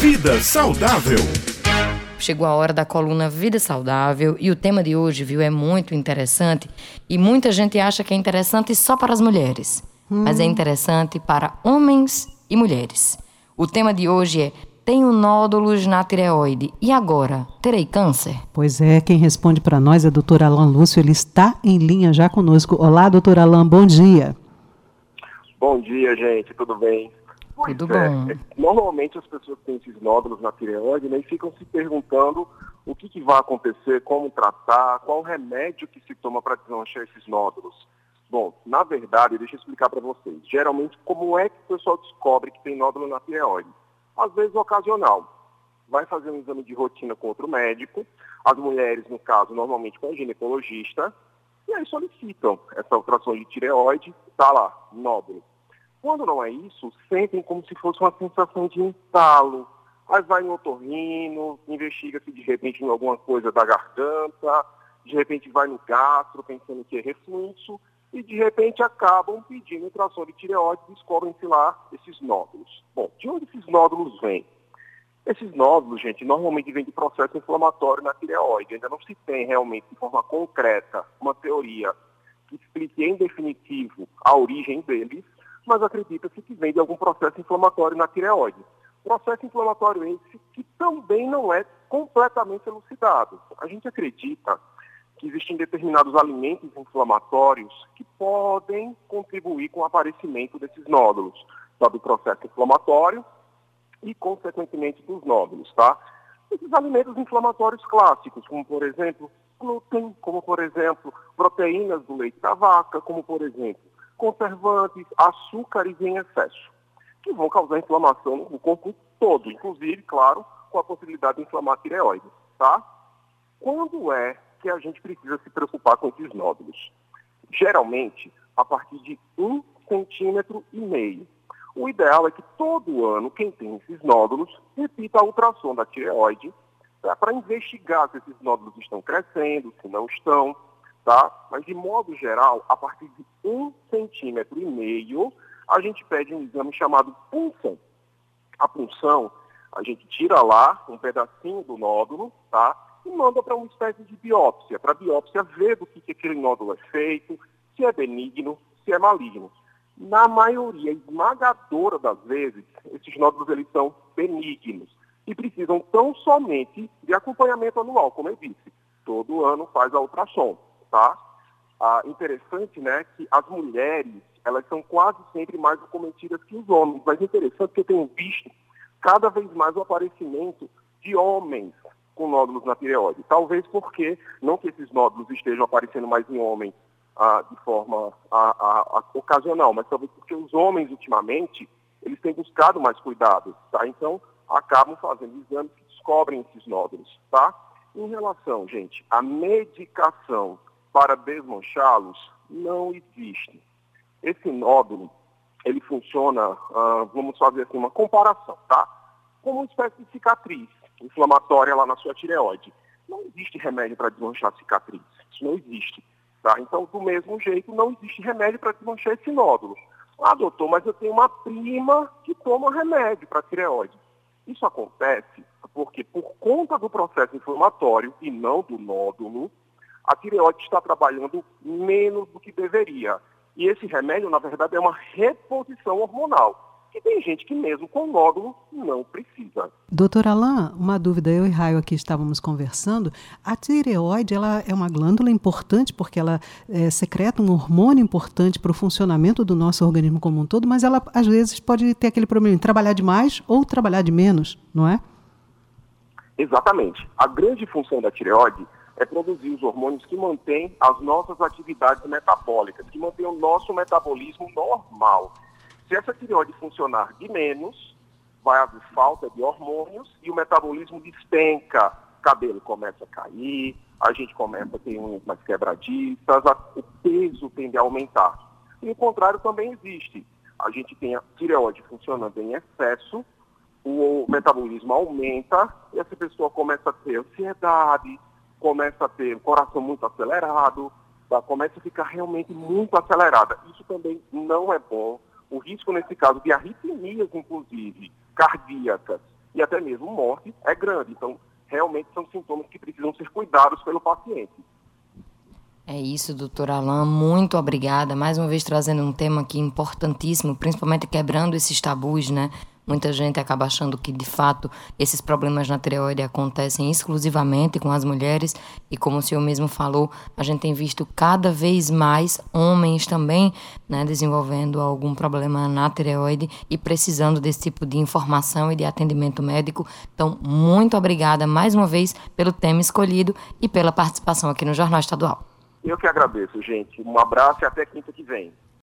Vida Saudável. Chegou a hora da coluna Vida Saudável e o tema de hoje, viu, é muito interessante e muita gente acha que é interessante só para as mulheres, hum. mas é interessante para homens e mulheres. O tema de hoje é tenho nódulos na tireoide. E agora? Terei câncer? Pois é, quem responde para nós é o doutor Alain Lúcio. Ele está em linha já conosco. Olá, doutor Alain, bom dia. Bom dia, gente, tudo bem? Pois tudo é, bom. É, normalmente as pessoas têm esses nódulos na tireoide né, e ficam se perguntando o que, que vai acontecer, como tratar, qual remédio que se toma para desmanchar esses nódulos. Bom, na verdade, deixa eu explicar para vocês. Geralmente, como é que o pessoal descobre que tem nódulo na tireoide? às vezes ocasional. Vai fazer um exame de rotina com outro médico, as mulheres, no caso, normalmente com a ginecologista, e aí solicitam essa ultrassom de tireoide, está lá, nódulo. Quando não é isso, sentem como se fosse uma sensação de entalo. Aí vai no otorrino, investiga se de repente em alguma coisa da garganta, de repente vai no gastro pensando que é refluxo, e de repente acabam pedindo ultrassom de tireoide e descobrem-se lá esses nódulos. Bom, de onde esses nódulos vêm? Esses nódulos, gente, normalmente vêm de processo inflamatório na tireoide. Ainda não se tem realmente de forma concreta uma teoria que explique em definitivo a origem deles, mas acredita-se que vem de algum processo inflamatório na tireoide. Processo inflamatório esse que também não é completamente elucidado. A gente acredita que existem determinados alimentos inflamatórios que podem contribuir com o aparecimento desses nódulos, tá, do processo inflamatório e, consequentemente, dos nódulos, tá? Esses alimentos inflamatórios clássicos, como, por exemplo, glúten, como, por exemplo, proteínas do leite da vaca, como, por exemplo, conservantes, açúcares em excesso, que vão causar inflamação no corpo todo, inclusive, claro, com a possibilidade de inflamar a tireoide, tá? Quando é que a gente precisa se preocupar com esses nódulos. Geralmente, a partir de um centímetro e meio. O ideal é que todo ano, quem tem esses nódulos, repita a ultrassom da tireoide tá? para investigar se esses nódulos estão crescendo, se não estão, tá? Mas, de modo geral, a partir de um centímetro e meio, a gente pede um exame chamado punção. A punção, a gente tira lá um pedacinho do nódulo, tá? e manda para uma espécie de biópsia, para a biópsia ver do que, que aquele nódulo é feito, se é benigno, se é maligno. Na maioria esmagadora das vezes, esses nódulos eles são benignos e precisam tão somente de acompanhamento anual, como eu disse. Todo ano faz a ultrassom, tá? Ah, interessante, né, que as mulheres, elas são quase sempre mais acometidas que os homens, mas interessante que eu tenho visto cada vez mais o aparecimento de homens com nódulos na tireoide. Talvez porque, não que esses nódulos estejam aparecendo mais em homens ah, de forma ah, ocasional, mas talvez porque os homens, ultimamente, eles têm buscado mais cuidado, tá? Então, acabam fazendo exames que descobrem esses nódulos, tá? Em relação, gente, à medicação para desmanchá-los, não existe. Esse nódulo, ele funciona, vamos fazer assim, uma comparação, tá? Como uma espécie de cicatriz inflamatória lá na sua tireoide. Não existe remédio para desmanchar cicatriz. Isso não existe. Tá? Então, do mesmo jeito, não existe remédio para desmanchar esse nódulo. Ah, doutor, mas eu tenho uma prima que toma remédio para tireoide. Isso acontece porque, por conta do processo inflamatório e não do nódulo, a tireoide está trabalhando menos do que deveria. E esse remédio, na verdade, é uma reposição hormonal que tem gente que mesmo com nódulo não precisa. Doutor Alain, uma dúvida, eu e Raio aqui estávamos conversando, a tireoide ela é uma glândula importante porque ela é, secreta um hormônio importante para o funcionamento do nosso organismo como um todo, mas ela às vezes pode ter aquele problema de trabalhar demais ou trabalhar de menos, não é? Exatamente. A grande função da tireoide é produzir os hormônios que mantêm as nossas atividades metabólicas, que mantêm o nosso metabolismo normal. Se essa tireoide funcionar de menos, vai haver falta de hormônios e o metabolismo despenca. Cabelo começa a cair, a gente começa a ter unhas mais quebradiças, a, o peso tende a aumentar. E o contrário também existe. A gente tem a tireoide funcionando em excesso, o metabolismo aumenta e essa pessoa começa a ter ansiedade, começa a ter o coração muito acelerado, tá? começa a ficar realmente muito acelerada. Isso também não é bom o risco, nesse caso, de arritmias, inclusive, cardíacas e até mesmo morte é grande. Então, realmente são sintomas que precisam ser cuidados pelo paciente. É isso, doutor Alain. Muito obrigada. Mais uma vez trazendo um tema aqui importantíssimo, principalmente quebrando esses tabus, né? Muita gente acaba achando que, de fato, esses problemas na tireoide acontecem exclusivamente com as mulheres e, como o senhor mesmo falou, a gente tem visto cada vez mais homens também né, desenvolvendo algum problema na tireoide e precisando desse tipo de informação e de atendimento médico. Então, muito obrigada mais uma vez pelo tema escolhido e pela participação aqui no Jornal Estadual. Eu que agradeço, gente. Um abraço e até quinta que vem.